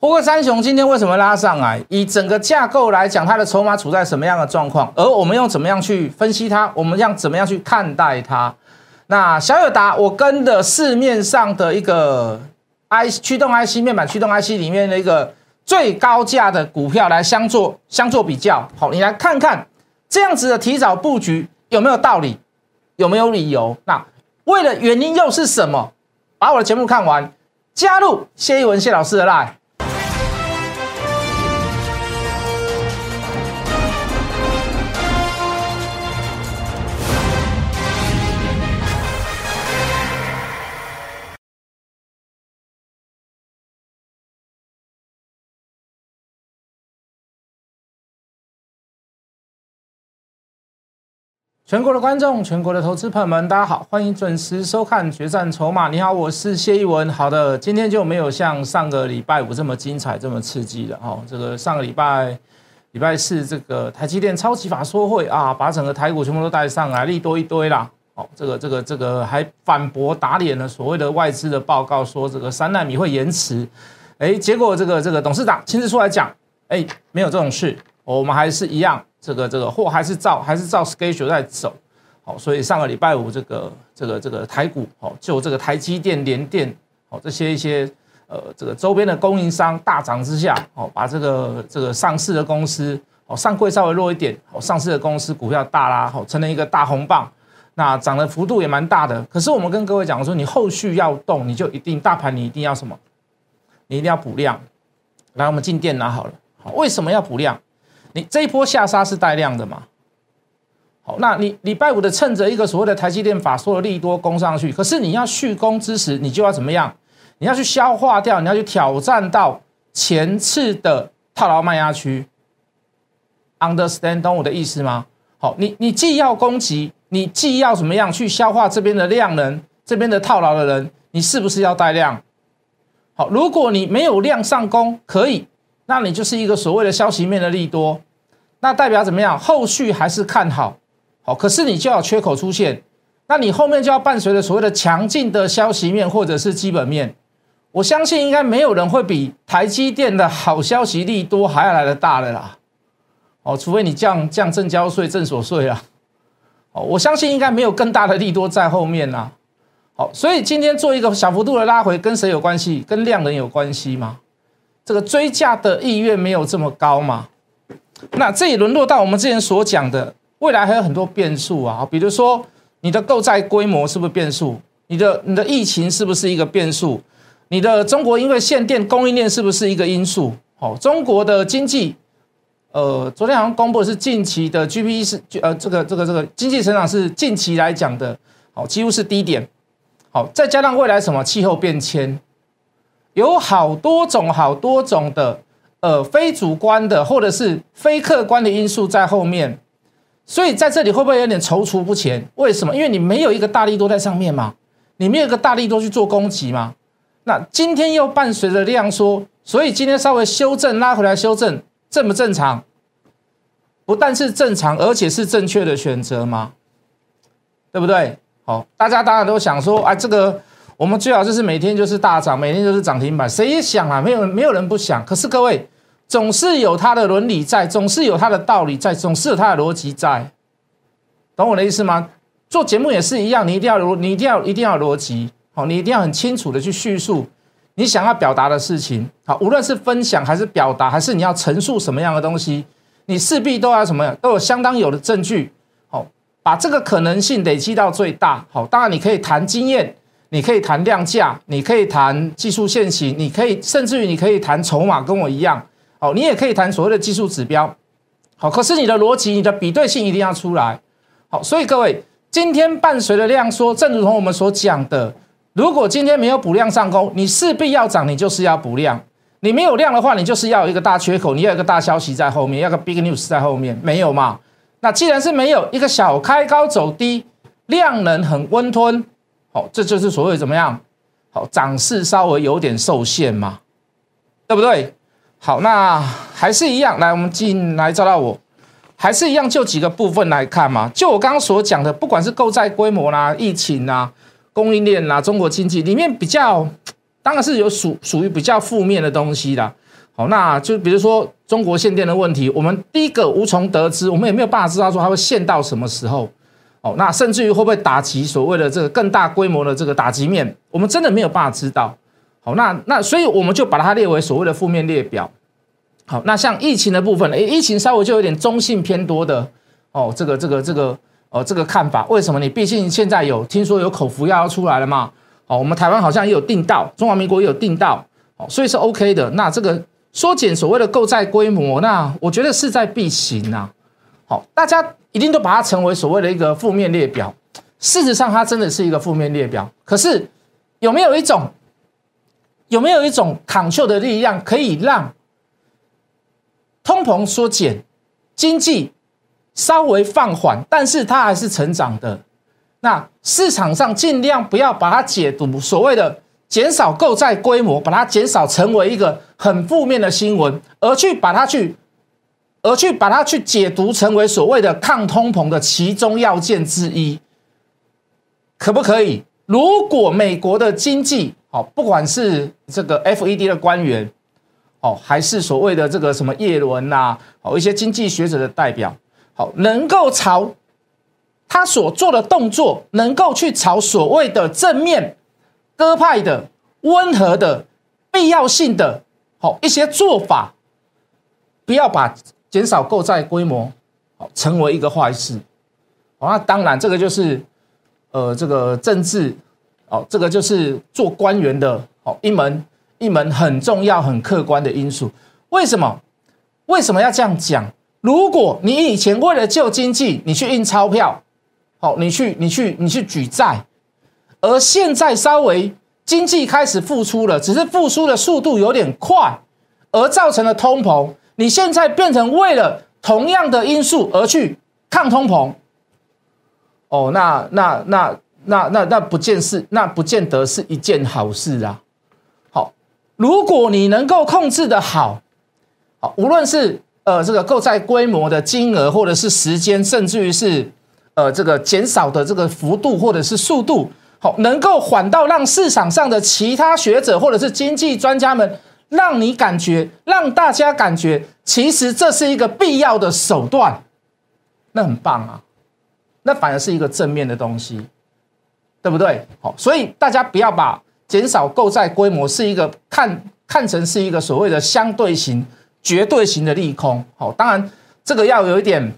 不过三雄今天为什么拉上来？以整个架构来讲，它的筹码处在什么样的状况？而我们用怎么样去分析它？我们要怎么样去看待它？那小友达，我跟的市面上的一个 I 驱动 IC 面板驱动 IC 里面的一个最高价的股票来相做相做比较。好，你来看看这样子的提早布局有没有道理？有没有理由？那为了原因又是什么？把我的节目看完，加入谢一文谢老师的 line。全国的观众，全国的投资朋友们，大家好，欢迎准时收看《决战筹码》。你好，我是谢逸文。好的，今天就没有像上个礼拜五这么精彩、这么刺激了哦。这个上个礼拜礼拜四，这个台积电超级法说会啊，把整个台股全部都带上来，利多一堆啦。哦，这个这个这个还反驳打脸了所谓的外资的报告，说这个三纳米会延迟。哎，结果这个这个董事长亲自出来讲，哎，没有这种事，我们还是一样。这个这个货还是照还是照 schedule 在走，好，所以上个礼拜五这个这个这个台股，好，就这个台积电、联电，好，这些一些呃这个周边的供应商大涨之下，好，把这个这个上市的公司，好，上柜稍微弱一点，好，上市的公司股票大拉，好，成了一个大红棒，那涨的幅度也蛮大的。可是我们跟各位讲说，你后续要动，你就一定大盘你一定要什么？你一定要补量。来，我们进电拿好了，好，为什么要补量？你这一波下杀是带量的嘛？好，那你礼拜五的趁着一个所谓的台积电法说的利多攻上去，可是你要续攻之时，你就要怎么样？你要去消化掉，你要去挑战到前次的套牢卖压区。Understand 懂我的意思吗？好，你你既要攻击，你既要怎么样去消化这边的量能，这边的套牢的人，你是不是要带量？好，如果你没有量上攻，可以。那你就是一个所谓的消息面的利多，那代表怎么样？后续还是看好，好，可是你就要缺口出现，那你后面就要伴随着所谓的强劲的消息面或者是基本面。我相信应该没有人会比台积电的好消息利多还要来的大了啦，哦，除非你降降正交税、正所税啊，哦，我相信应该没有更大的利多在后面啦，好，所以今天做一个小幅度的拉回，跟谁有关系？跟量能有关系吗？这个追价的意愿没有这么高嘛？那这也沦落到我们之前所讲的，未来还有很多变数啊，比如说你的购债规模是不是变数？你的你的疫情是不是一个变数？你的中国因为限电供应链是不是一个因素？好，中国的经济，呃，昨天好像公布的是近期的 GDP 是呃这个这个这个经济成长是近期来讲的，好几乎是低点，好，再加上未来什么气候变迁。有好多种、好多种的，呃，非主观的或者是非客观的因素在后面，所以在这里会不会有点踌躇不前？为什么？因为你没有一个大力多在上面嘛，你没有一个大力多去做攻击嘛。那今天又伴随着量缩，所以今天稍微修正拉回来修正，正不正常？不但是正常，而且是正确的选择吗？对不对？好，大家当然都想说，啊，这个。我们最好就是每天就是大涨，每天就是涨停板，谁也想啊，没有没有人不想。可是各位总是有它的伦理在，总是有它的道理在，总是有它的逻辑在，懂我的意思吗？做节目也是一样，你一定要逻，你一定要一定要逻辑，好，你一定要很清楚的去叙述你想要表达的事情，好，无论是分享还是表达，还是你要陈述什么样的东西，你势必都要什么，都有相当有的证据，好，把这个可能性累积到最大，好，当然你可以谈经验。你可以谈量价，你可以谈技术线型，你可以甚至于你可以谈筹码，跟我一样，好，你也可以谈所谓的技术指标，好，可是你的逻辑、你的比对性一定要出来，好，所以各位今天伴随的量缩，正如同我们所讲的，如果今天没有补量上攻，你势必要涨，你就是要补量，你没有量的话，你就是要有一个大缺口，你要一个大消息在后面，要个 big news 在后面，没有嘛？那既然是没有一个小开高走低，量能很温吞。好，这就是所谓怎么样？好，涨势稍微有点受限嘛，对不对？好，那还是一样，来，我们进来找到我，还是一样，就几个部分来看嘛。就我刚刚所讲的，不管是购债规模啦、疫情啦、供应链啦、中国经济里面比较，当然是有属属于比较负面的东西啦。好，那就比如说中国限电的问题，我们第一个无从得知，我们也没有办法知道说它会限到什么时候。哦，那甚至于会不会打击所谓的这个更大规模的这个打击面，我们真的没有办法知道。好，那那所以我们就把它列为所谓的负面列表。好，那像疫情的部分，诶，疫情稍微就有点中性偏多的哦，这个这个这个哦这个看法。为什么？你毕竟现在有听说有口服药要出来了嘛？哦，我们台湾好像也有订到，中华民国也有订到，哦，所以是 OK 的。那这个缩减所谓的购债规模，那我觉得势在必行呐。好，大家一定都把它成为所谓的一个负面列表。事实上，它真的是一个负面列表。可是有没有一种有没有一种抗秀的力量，可以让？通膨缩减，经济稍微放缓，但是它还是成长的。那市场上尽量不要把它解读所谓的减少购债规模，把它减少成为一个很负面的新闻，而去把它去，而去把它去解读成为所谓的抗通膨的其中要件之一，可不可以？如果美国的经济好，不管是这个 FED 的官员。哦，还是所谓的这个什么叶伦呐，哦，一些经济学者的代表，好，能够朝他所做的动作，能够去朝所谓的正面、鸽派的、温和的、必要性的，好一些做法，不要把减少购债规模，好成为一个坏事。哦，那当然，这个就是呃，这个政治，哦，这个就是做官员的，哦，一门。一门很重要、很客观的因素，为什么？为什么要这样讲？如果你以前为了救经济，你去印钞票，好，你去、你去、你去举债，而现在稍微经济开始复苏了，只是复苏的速度有点快，而造成了通膨，你现在变成为了同样的因素而去抗通膨，哦，那、那、那、那、那、那不见是，那不见得是一件好事啊。好如果你能够控制的好，好，无论是呃这个购债规模的金额，或者是时间，甚至于是呃这个减少的这个幅度或者是速度，好，能够缓到让市场上的其他学者或者是经济专家们，让你感觉，让大家感觉，其实这是一个必要的手段，那很棒啊，那反而是一个正面的东西，对不对？好，所以大家不要把。减少购债规模是一个看看成是一个所谓的相对型、绝对型的利空。好，当然这个要有一点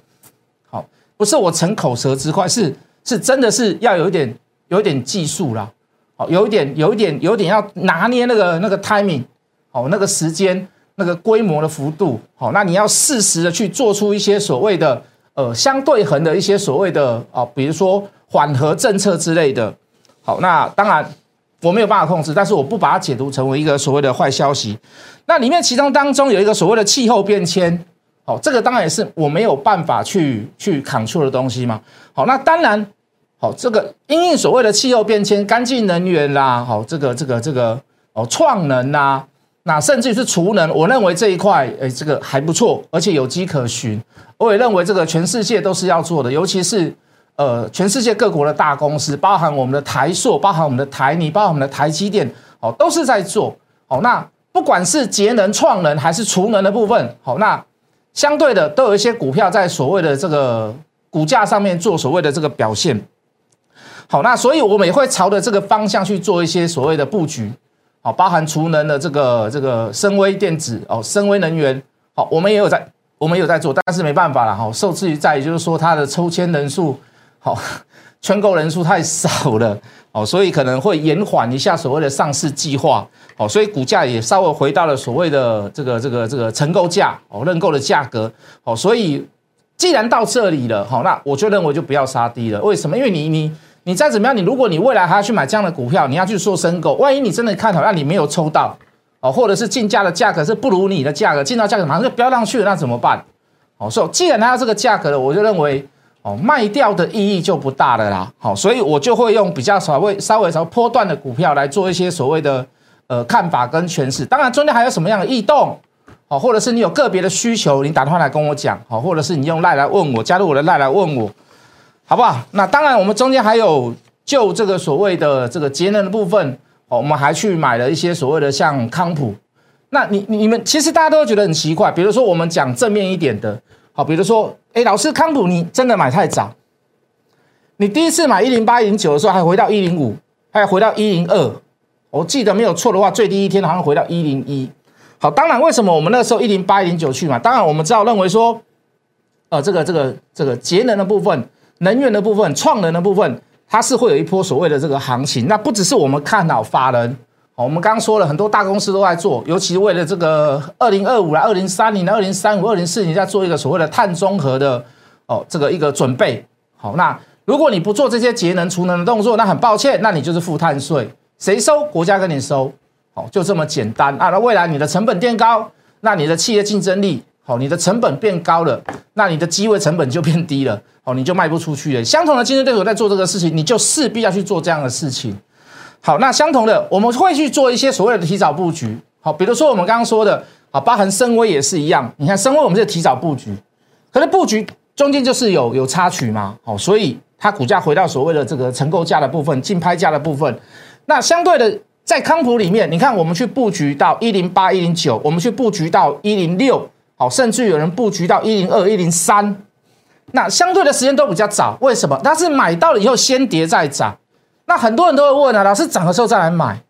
好，不是我逞口舌之快，是是真的是要有一点有一点技术啦。好，有一点有一点有一点要拿捏那个那个 timing，好，那个时间那个规模的幅度。好，那你要适时的去做出一些所谓的呃相对衡的一些所谓的啊，比如说缓和政策之类的。好，那当然。我没有办法控制，但是我不把它解读成为一个所谓的坏消息。那里面其中当中有一个所谓的气候变迁，好，这个当然也是我没有办法去去抗触的东西嘛。好，那当然，好，这个因应所谓的气候变迁，干净能源啦，好，这个这个这个哦，创能呐，那甚至是储能，我认为这一块，诶，这个还不错，而且有迹可循。我也认为这个全世界都是要做的，尤其是。呃，全世界各国的大公司，包含我们的台塑，包含我们的台泥，包含我们的台积电，哦，都是在做。好，那不管是节能、创能还是储能的部分，好，那相对的都有一些股票在所谓的这个股价上面做所谓的这个表现。好，那所以我们也会朝着这个方向去做一些所谓的布局。好，包含储能的这个这个深威电子哦，深威能源，好，我们也有在，我们有在做，但是没办法了，哈，受制于在于就是说它的抽签人数。好，圈购人数太少了，哦，所以可能会延缓一下所谓的上市计划，哦，所以股价也稍微回到了所谓的这个这个这个承购价，哦，认购的价格，哦，所以既然到这里了，好，那我就认为就不要杀低了。为什么？因为你你你再怎么样，你如果你未来还要去买这样的股票，你要去做申购，万一你真的看好，那你没有抽到，哦，或者是竞价的价格是不如你的价格，进到价格马上就飙上去了，那怎么办？哦，所以既然它要这个价格了，我就认为。哦，卖掉的意义就不大了啦。好，所以我就会用比较稍微稍微稍波段的股票来做一些所谓的呃看法跟诠释。当然，中间还有什么样的异动，好，或者是你有个别的需求，你打电话来跟我讲，好，或者是你用赖来问我，加入我的赖来问我，好不好？那当然，我们中间还有就这个所谓的这个节能的部分，哦，我们还去买了一些所谓的像康普，那你你们其实大家都会觉得很奇怪，比如说我们讲正面一点的，好，比如说，哎，老师康普你真的买太早，你第一次买一零八零九的时候还回到一零五，还回到一零二，我记得没有错的话，最低一天好像回到一零一。好，当然为什么我们那时候一零八零九去嘛？当然我们知道认为说，呃，这个这个这个节能的部分、能源的部分、创能的部分，它是会有一波所谓的这个行情。那不只是我们看好法人。我们刚刚说了很多大公司都在做，尤其为了这个二零二五啦、二零三零、二零三五、二零四零，在做一个所谓的碳中和的哦，这个一个准备。好，那如果你不做这些节能储能的动作，那很抱歉，那你就是负碳税，谁收？国家跟你收。好，就这么简单啊。那未来你的成本变高，那你的企业竞争力好，你的成本变高了，那你的机会成本就变低了，哦，你就卖不出去了。相同的竞争对手在做这个事情，你就势必要去做这样的事情。好，那相同的，我们会去做一些所谓的提早布局。好，比如说我们刚刚说的，啊，疤痕深威也是一样。你看深威，我们是提早布局，可是布局中间就是有有插曲嘛。好，所以它股价回到所谓的这个成购价的部分、竞拍价的部分。那相对的，在康普里面，你看我们去布局到一零八、一零九，我们去布局到一零六，好，甚至有人布局到一零二、一零三。那相对的时间都比较早，为什么？它是买到了以后先跌再涨。那很多人都会问啊，老师涨的时候再来买，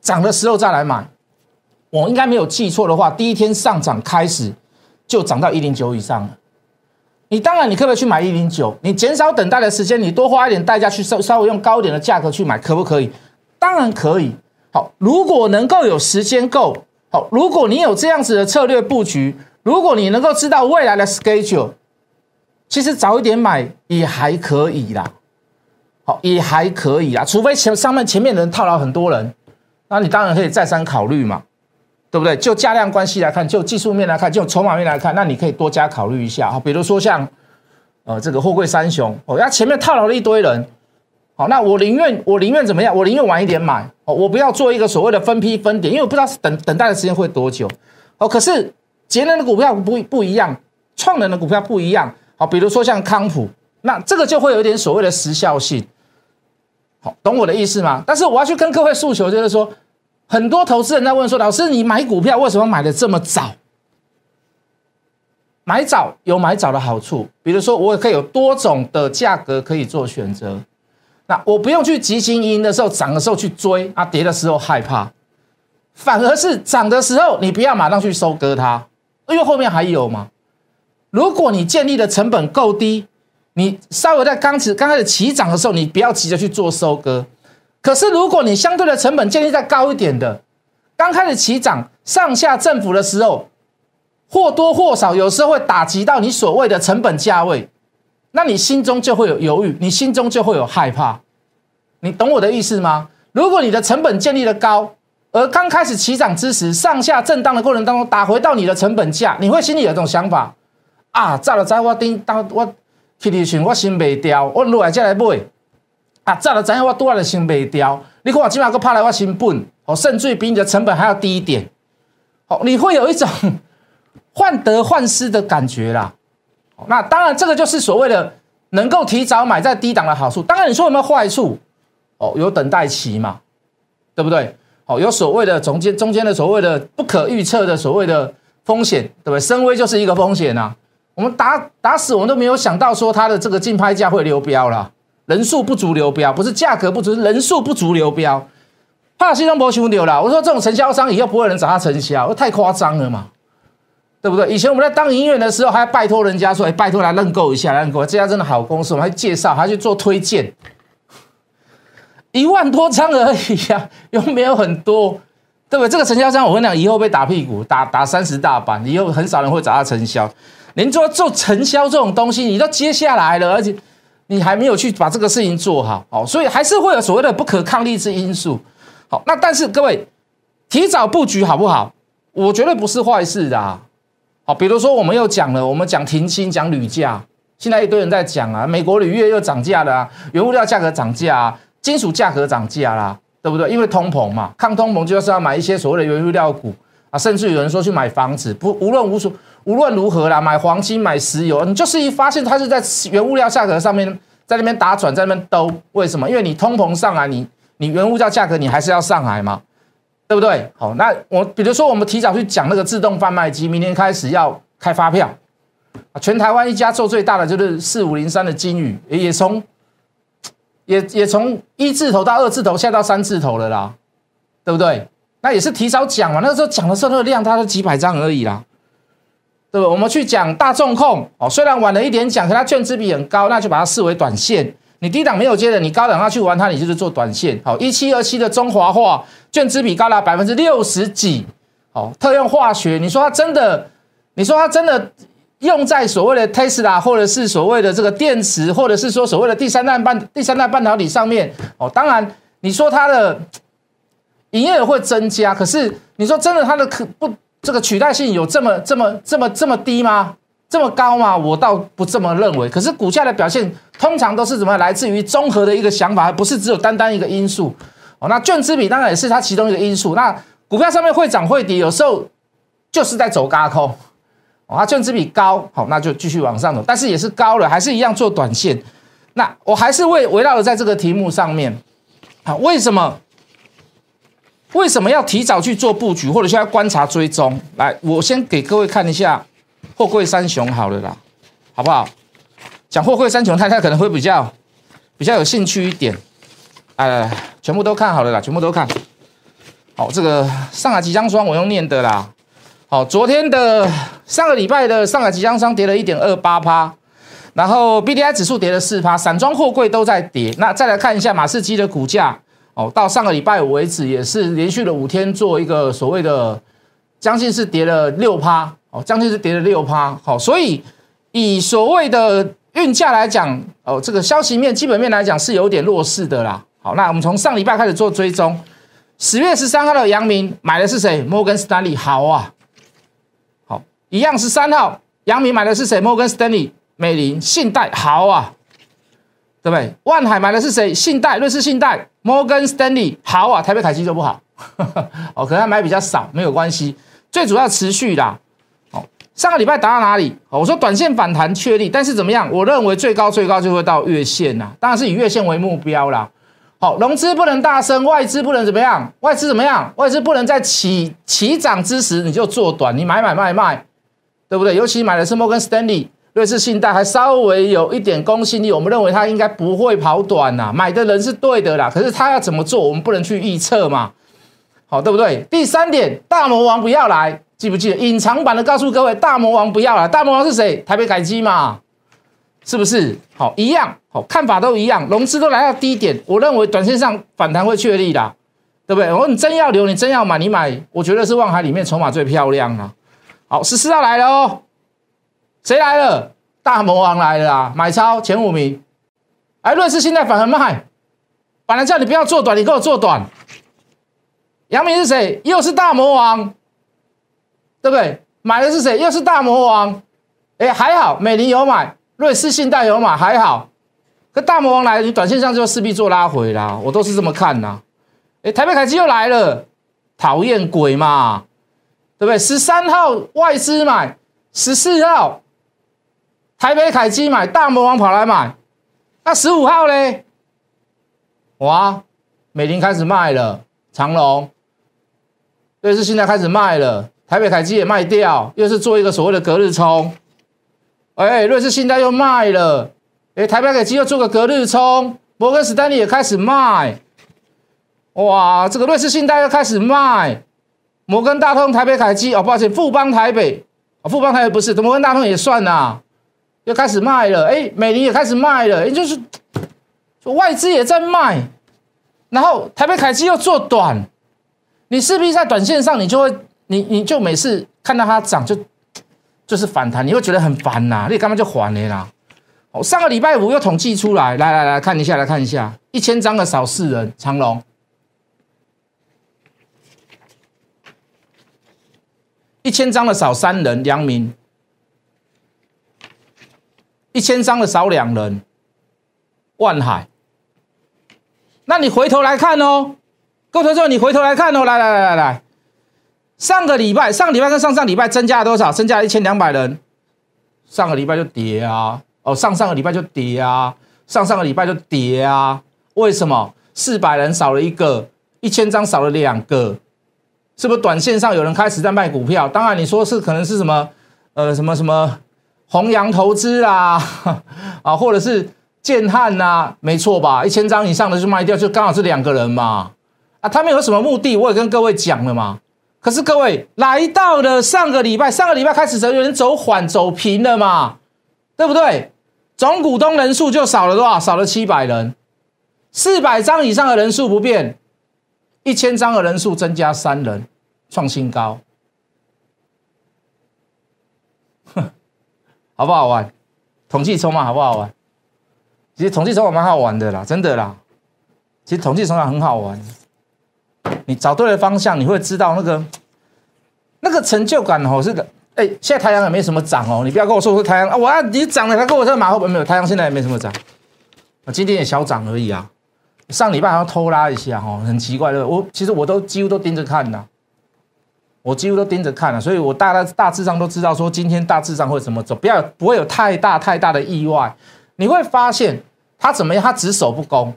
涨的时候再来买，我应该没有记错的话，第一天上涨开始就涨到一零九以上了。你当然你可不可以去买一零九？你减少等待的时间，你多花一点代价去稍稍微用高一点的价格去买，可不可以？当然可以。好，如果能够有时间够，好，如果你有这样子的策略布局，如果你能够知道未来的 schedule，其实早一点买也还可以啦。好，也还可以啊，除非前上面前面的人套牢很多人，那你当然可以再三考虑嘛，对不对？就价量关系来看，就技术面来看，就筹码面来看，那你可以多加考虑一下啊。比如说像，呃，这个货柜三雄，哦，那前面套牢了一堆人，好，那我宁愿我宁愿怎么样？我宁愿晚一点买，哦，我不要做一个所谓的分批分点，因为我不知道等等待的时间会多久，哦，可是节能的股票不不一样，创能的股票不一样，好，比如说像康普，那这个就会有一点所谓的时效性。好懂我的意思吗？但是我要去跟各位诉求，就是说，很多投资人在问说：“老师，你买股票为什么买的这么早？买早有买早的好处，比如说我也可以有多种的价格可以做选择。那我不用去急行营的时候涨的时候去追啊，跌的时候害怕，反而是涨的时候你不要马上去收割它，因为后面还有嘛。如果你建立的成本够低。你稍微在刚起刚开始起涨的时候，你不要急着去做收割。可是如果你相对的成本建立在高一点的，刚开始起涨上下振幅的时候，或多或少有时候会打击到你所谓的成本价位，那你心中就会有犹豫，你心中就会有害怕。你懂我的意思吗？如果你的成本建立的高，而刚开始起涨之时上下震荡的过程当中打回到你的成本价，你会心里有一种想法啊，炸了在我叮当我。去的时我心未掉，我落来再来买，啊，早就知影我多来的心未掉。你看我今晚个拍来我心本，哦，甚至比你的成本还要低一点，哦，你会有一种 患得患失的感觉啦。那当然，这个就是所谓的能够提早买在低档的好处。当然，你说有没有坏处？哦，有等待期嘛，对不对？哦，有所谓的中间中间的所谓的不可预测的所谓的风险，对不对？升威就是一个风险呐。我们打打死我们都没有想到说它的这个竞拍价会流标了，人数不足流标，不是价格不足，人数不足流标。怕西装博兄丢了，我说这种承销商以后不会有人找他承销，太夸张了嘛，对不对？以前我们在当营业员的时候，还拜托人家说，哎，拜托来认购一下，认购这家真的好公司，我们还介绍，还去做推荐，一万多张而已呀，又没有很多，对不对？这个承销商我跟你讲，以后被打屁股，打打三十大板，以后很少人会找他承销。连做做承销这种东西，你都接下来了，而且你还没有去把这个事情做好，哦，所以还是会有所谓的不可抗力之因素。好，那但是各位提早布局好不好？我觉得不是坏事的。好，比如说我们又讲了，我们讲停薪，讲铝价，现在一堆人在讲啊，美国铝业又涨价了，原物料价格涨价，金属价格涨价啦，对不对？因为通膨嘛，抗通膨就是要买一些所谓的原物料股啊，甚至有人说去买房子，不无论无所。无论如何啦，买黄金、买石油，你就是一发现它是在原物料价格上面，在那边打转，在那边兜。为什么？因为你通膨上来，你你原物料价格你还是要上来嘛。对不对？好，那我比如说我们提早去讲那个自动贩卖机，明天开始要开发票，全台湾一家做最大的就是四五零三的金宇，也从也也从一字头到二字头，下到三字头了啦，对不对？那也是提早讲嘛，那个时候讲的时候那个量，它都几百张而已啦，对不？我们去讲大众控哦，虽然晚了一点讲，可它券资比很高，那就把它视为短线。你低档没有接的，你高档要去玩它，你就是做短线。好，一七二七的中华化券资比高达百分之六十几，好，特用化学，你说它真的？你说它真的用在所谓的 Tesla 或者是所谓的这个电池，或者是说所谓的第三代半第三代半导体上面？哦，当然，你说它的营业额会增加，可是你说真的，它的可不这个取代性有这么这么这么这么低吗？这么高吗？我倒不这么认为。可是股价的表现通常都是怎么来自于综合的一个想法，而不是只有单单一个因素。哦，那券资比当然也是它其中一个因素。那股票上面会涨会跌，有时候就是在走高空。哦，它券资比高，好，那就继续往上走，但是也是高了，还是一样做短线。那我还是围围绕在这个题目上面。好，为什么？为什么要提早去做布局，或者需要观察追踪？来，我先给各位看一下。货柜三雄好了啦，好不好？讲货柜三雄，太太可能会比较比较有兴趣一点。哎，全部都看好了啦，全部都看好。这个上海吉祥双我用念的啦。好，昨天的上个礼拜的上海吉祥双跌了一点二八趴，然后 B D I 指数跌了四趴，散装货柜都在跌。那再来看一下马士基的股价哦，到上个礼拜五为止也是连续了五天做一个所谓的将近是跌了六趴。哦，将近是跌了六趴，好，所以以所谓的运价来讲，哦，这个消息面、基本面来讲是有点弱势的啦。好，那我们从上礼拜开始做追踪，十月十三号的阳明买的是谁？摩根斯丹利，好啊，好，一样十三号，阳明买的是谁？摩根斯丹利、美林、信贷，好啊，对不对？万海买的是谁？信贷、瑞士信贷、摩根斯丹利，好啊，台北凯基就不好，哦，可能他买比较少，没有关系，最主要持续的。上个礼拜打到哪里？我说短线反弹确立，但是怎么样？我认为最高最高就会到月线呐，当然是以月线为目标啦。好，融资不能大升，外资不能怎么样？外资怎么样？外资不能在起起涨之时你就做短，你买买卖卖，对不对？尤其买的是摩根斯丹利、瑞士信贷，还稍微有一点公信力，我们认为它应该不会跑短呐。买的人是对的啦，可是他要怎么做，我们不能去预测嘛。好，对不对？第三点，大魔王不要来。记不记得隐藏版的？告诉各位，大魔王不要了。大魔王是谁？台北改机嘛，是不是？好，一样，好，看法都一样。融资都来到低点，我认为短线上反弹会确立的，对不对？我说你真要留，你真要买，你买，我觉得是望海里面筹码最漂亮啊。好，十四号来了哦，谁来了？大魔王来了啊！买超前五名。哎，瑞士现在反而卖，本来叫你不要做短，你给我做短。杨明是谁？又是大魔王。对不对？买的是谁？又是大魔王。哎，还好，美林有买，瑞士信贷有买，还好。可大魔王来，你短线上就势必做拉回啦。我都是这么看呐。哎，台北凯基又来了，讨厌鬼嘛，对不对？十三号外资买，十四号台北凯基买，大魔王跑来买。那十五号嘞？哇，美林开始卖了，长隆，瑞士信贷开始卖了。台北凯基也卖掉，又是做一个所谓的隔日冲，哎，瑞士信贷又卖了，哎，台北凯基又做个隔日冲，摩根士丹利也开始卖，哇，这个瑞士信贷又开始卖，摩根大通、台北凯基，哦，抱歉，富邦台北，哦，富邦台北不是，摩根大通也算呐，又开始卖了，哎，美林也开始卖了，也就是外资也在卖，然后台北凯基又做短，你势必在短线上你就会。你你就每次看到它涨就就是反弹，你会觉得很烦呐，你干嘛就还了啦？哦，上个礼拜五又统计出来，来来来看一下，来看一下，一千张的少四人，长龙；一千张的少三人，阳明；一千张的少两人，万海。那你回头来看哦，各位同学，你回头来看哦，来来来来来。上个礼拜，上礼拜跟上上礼拜增加了多少？增加了一千两百人。上个礼拜就跌啊，哦，上上个礼拜就跌啊，上上个礼拜就跌啊。为什么？四百人少了一个，一千张少了两个，是不是短线上有人开始在卖股票？当然你说是可能是什么呃什么什么弘扬投资啊 啊，或者是建汉呐，没错吧？一千张以上的就卖掉，就刚好是两个人嘛啊，他们有什么目的？我也跟各位讲了嘛。可是各位来到了上个礼拜，上个礼拜开始有人走缓走平了嘛，对不对？总股东人数就少了多少？少了七百人，四百张以上的人数不变，一千张的人数增加三人，创新高，哼 好不好玩？统计筹码好不好玩？其实统计筹码蛮好玩的啦，真的啦。其实统计筹码很好玩，你找对了方向，你会知道那个那个成就感哦，是的。哎，现在太阳也没什么涨哦，你不要跟我说说太阳啊！我要你涨了，他跟我说马后炮没有太阳，现在也没什么涨，啊，今天也小涨而已啊。上礼拜好像偷拉一下哦，很奇怪的。我其实我都几乎都盯着看的，我几乎都盯着看了，所以我大概大致上都知道说今天大致上会怎么走，不要不会有太大太大的意外。你会发现他怎么样？他只守不攻，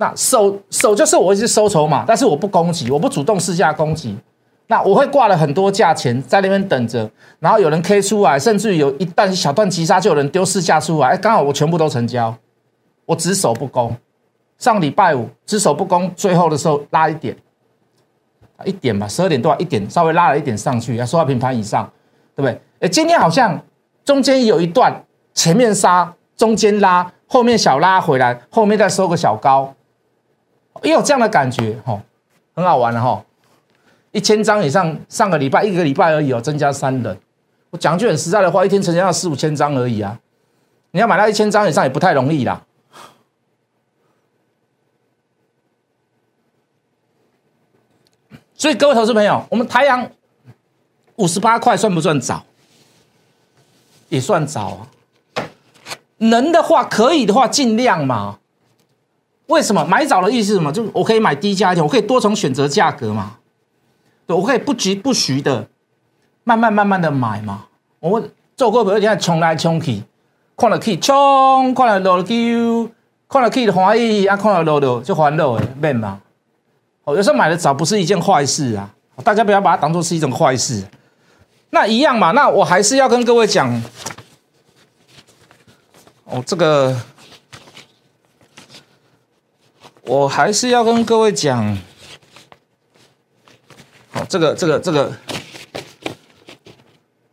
那守守就是我一直收筹码，但是我不攻击，我不主动试下攻击。那我会挂了很多价钱在那边等着，然后有人 K 出来，甚至有一段小段急杀，就有人丢试价出来，哎，刚好我全部都成交，我只守不攻。上礼拜五只守不攻，最后的时候拉一点，一点吧，十二点多一点，稍微拉了一点上去，要收到平盘以上，对不对？哎，今天好像中间有一段前面杀，中间拉，后面小拉回来，后面再收个小高，也有这样的感觉，吼，很好玩的吼。一千张以上，上个礼拜一个礼拜而已哦，增加三人。我讲句很实在的话，一天成交要四五千张而已啊。你要买到一千张以上也不太容易啦。所以各位投资朋友，我们太阳五十八块算不算早？也算早啊。能的话，可以的话，尽量嘛。为什么买早的意思是什么？就是我可以买低价一点，我可以多重选择价格嘛。对我可以不急不徐的，慢慢慢慢的买嘛。我做股票一定要冲来冲去，看了去冲，看了落去，看了去的欢喜，啊看了落落就欢乐的，免嘛。哦，有时候买的早不是一件坏事啊，大家不要把它当做是一种坏事。那一样嘛，那我还是要跟各位讲，哦，这个，我还是要跟各位讲。好，这个这个这个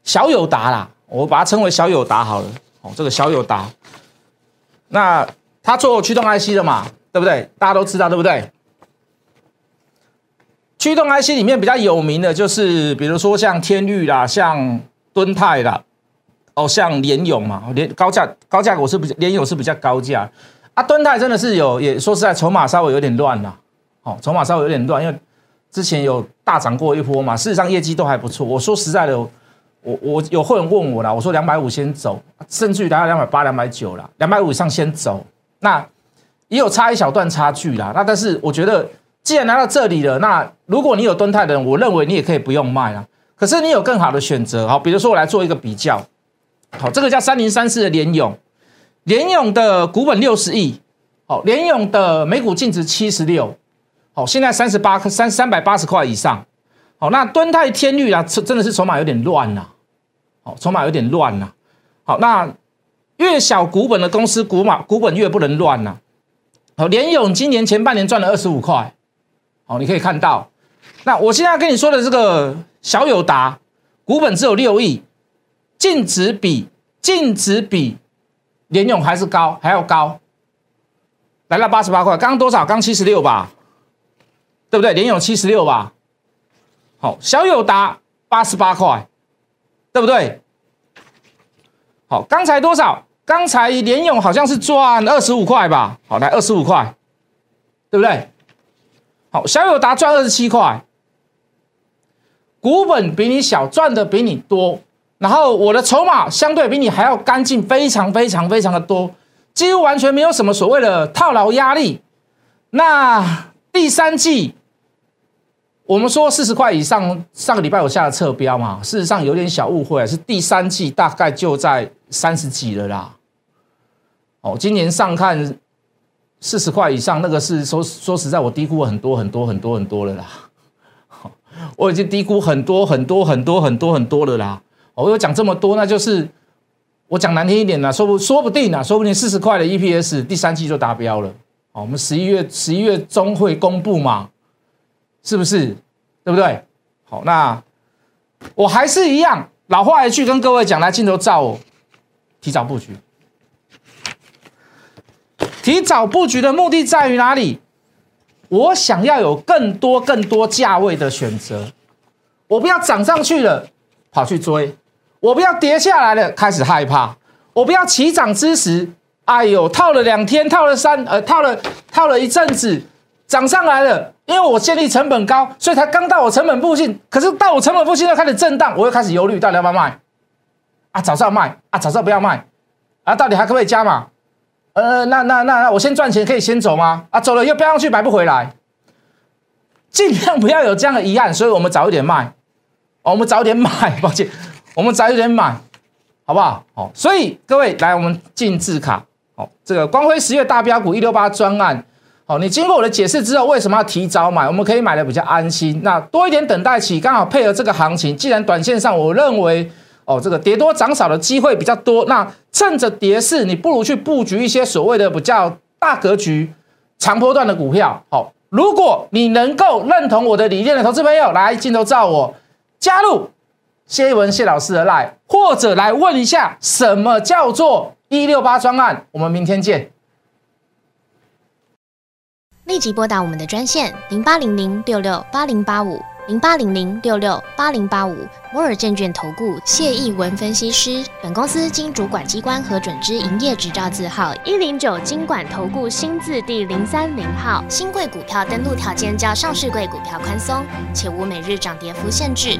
小友达啦，我把它称为小友达好了。哦，这个小友达，那它做驱动 IC 的嘛，对不对？大家都知道，对不对？驱动 IC 里面比较有名的就是，比如说像天域啦，像敦泰啦，哦，像联勇嘛，联高价高价我是比较联勇是比较高价啊。敦泰真的是有，也说实在，筹码稍微有点乱啦。哦，筹码稍微有点乱，因为。之前有大涨过一波嘛，事实上业绩都还不错。我说实在的，我我有会员问我啦，我说两百五先走，甚至于达到两百八、两百九了，两百五以上先走。那也有差一小段差距啦。那但是我觉得，既然来到这里了，那如果你有蹲泰的人，我认为你也可以不用卖啦。可是你有更好的选择，好，比如说我来做一个比较，好，这个叫三零三四的联勇，联勇的股本六十亿，好，联勇的每股净值七十六。好，现在三十八克三三百八十块以上。好，那敦泰天域啊，真的是筹码有点乱呐。好，筹码有点乱呐。好，那越小股本的公司股码股本越不能乱呐。好，联勇今年前半年赚了二十五块。好，你可以看到。那我现在跟你说的这个小友达，股本只有六亿，净值比净值比联勇还是高，还要高，来到八十八块。刚多少？刚七十六吧。对不对？联勇七十六吧，好，小友达八十八块，对不对？好，刚才多少？刚才联勇好像是赚二十五块吧？好，来二十五块，对不对？好，小友达赚二十七块，股本比你小，赚的比你多，然后我的筹码相对比你还要干净，非常非常非常的多，几乎完全没有什么所谓的套牢压力。那第三季。我们说四十块以上，上个礼拜我下了侧标嘛，事实上有点小误会，是第三季大概就在三十几了啦。哦，今年上看四十块以上，那个是说说实在，我低估很多很多很多很多了啦。我已经低估很多很多很多很多很多了啦。我有讲这么多，那就是我讲难听一点啦，说不说不定啊，说不定四十块的 EPS 第三季就达标了。好，我们十一月十一月中会公布嘛，是不是？对不对？好，那我还是一样老话一句，跟各位讲，来镜头照我，提早布局。提早布局的目的在于哪里？我想要有更多更多价位的选择，我不要涨上去了跑去追，我不要跌下来了开始害怕，我不要起涨之时，哎呦套了两天，套了三呃套了套了一阵子，涨上来了，因为我建立成本高，所以才刚到我成本附近，可是到我成本附近又开始震荡，我又开始忧虑到底要不要卖啊？早知道卖啊，早知道不要卖啊？到底还可不可以加码？呃，那那那那，我先赚钱可以先走吗？啊，走了又飙上去买不回来，尽量不要有这样的遗憾，所以我们早一点卖，哦，我们早点买，抱歉，我们早一点买，好不好？好，所以各位来，我们进字卡，好，这个光辉十月大标股一六八专案，好，你经过我的解释之后，为什么要提早买？我们可以买的比较安心，那多一点等待期，刚好配合这个行情。既然短线上，我认为。哦，这个跌多涨少的机会比较多，那趁着跌势，你不如去布局一些所谓的比较大格局、长波段的股票。好，如果你能够认同我的理念的投资朋友，来镜头照我加入谢一文谢老师的 line，或者来问一下什么叫做一六八专案。我们明天见。立即拨打我们的专线零八零零六六八零八五。零八零零六六八零八五摩尔证券投顾谢义文分析师，本公司经主管机关核准之营业执照字号一零九金管投顾新字第零三零号。新贵股票登录条件较上市贵股票宽松，且无每日涨跌幅限制。